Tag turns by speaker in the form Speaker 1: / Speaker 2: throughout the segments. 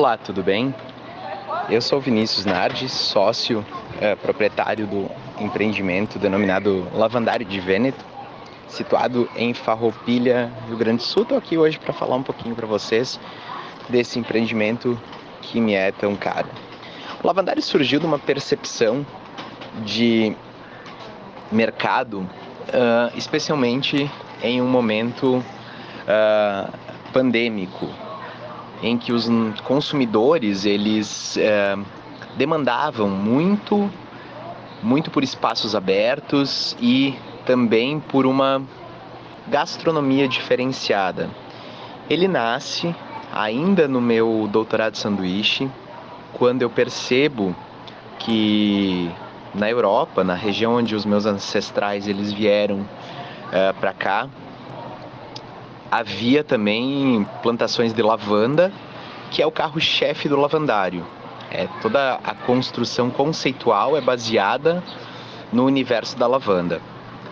Speaker 1: Olá, tudo bem? Eu sou Vinícius Nardi, sócio é, proprietário do empreendimento denominado Lavandário de Vêneto, situado em Farroupilha, Rio Grande do Sul. Estou aqui hoje para falar um pouquinho para vocês desse empreendimento que me é tão caro. O Lavandário surgiu de uma percepção de mercado, uh, especialmente em um momento uh, pandêmico, em que os consumidores eles é, demandavam muito, muito por espaços abertos e também por uma gastronomia diferenciada. Ele nasce ainda no meu doutorado de sanduíche, quando eu percebo que na Europa, na região onde os meus ancestrais eles vieram é, para cá, havia também plantações de lavanda, que é o carro-chefe do lavandário. É, toda a construção conceitual é baseada no universo da lavanda.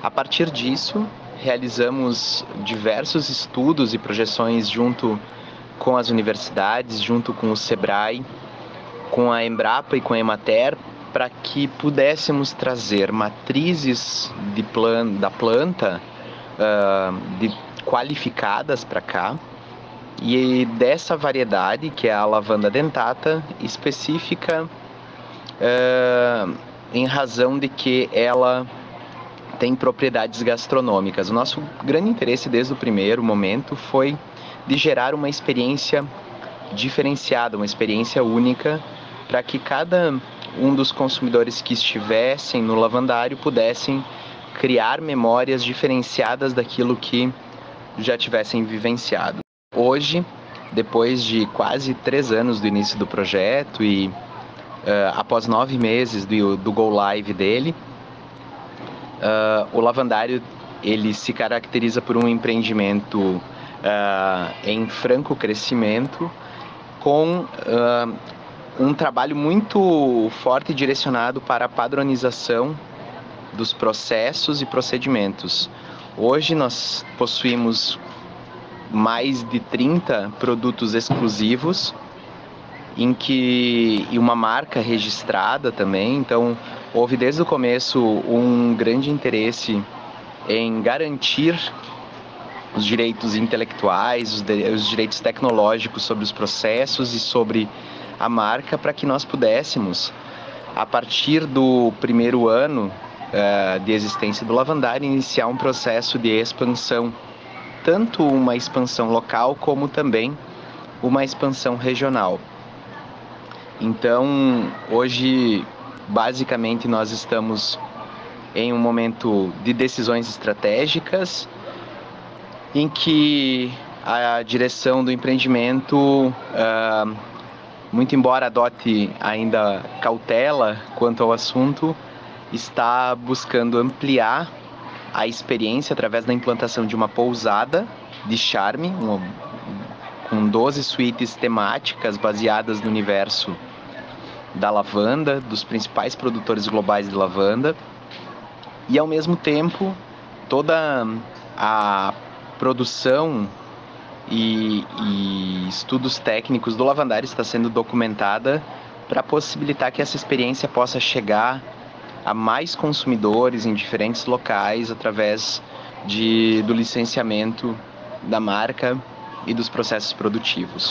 Speaker 1: A partir disso, realizamos diversos estudos e projeções junto com as universidades, junto com o SEBRAE, com a Embrapa e com a Emater, para que pudéssemos trazer matrizes plan da planta uh, de qualificadas para cá. E dessa variedade, que é a lavanda dentata, específica em razão de que ela tem propriedades gastronômicas. O nosso grande interesse desde o primeiro momento foi de gerar uma experiência diferenciada, uma experiência única, para que cada um dos consumidores que estivessem no lavandário pudessem criar memórias diferenciadas daquilo que já tivessem vivenciado. Hoje, depois de quase três anos do início do projeto e uh, após nove meses do, do Go Live dele, uh, o Lavandário ele se caracteriza por um empreendimento uh, em franco crescimento, com um trabalho muito forte direcionado para a padronização dos processos e procedimentos. Hoje nós possuímos mais de 30 produtos exclusivos em que e uma marca registrada também. Então, houve desde o começo um grande interesse em garantir os direitos intelectuais, os, de, os direitos tecnológicos sobre os processos e sobre a marca para que nós pudéssemos, a partir do primeiro ano uh, de existência do Lavandário iniciar um processo de expansão, tanto uma expansão local como também uma expansão regional. Então, hoje, basicamente, nós estamos em um momento de decisões estratégicas em que a direção do empreendimento, uh, muito embora adote ainda cautela quanto ao assunto, está buscando ampliar a experiência através da implantação de uma pousada de charme, uma, com 12 suítes temáticas baseadas no universo da lavanda, dos principais produtores globais de lavanda, e ao mesmo tempo toda a produção e, e estudos técnicos do lavandário está sendo documentada para possibilitar que essa experiência possa chegar a mais consumidores em diferentes locais através de, do licenciamento da marca e dos processos produtivos.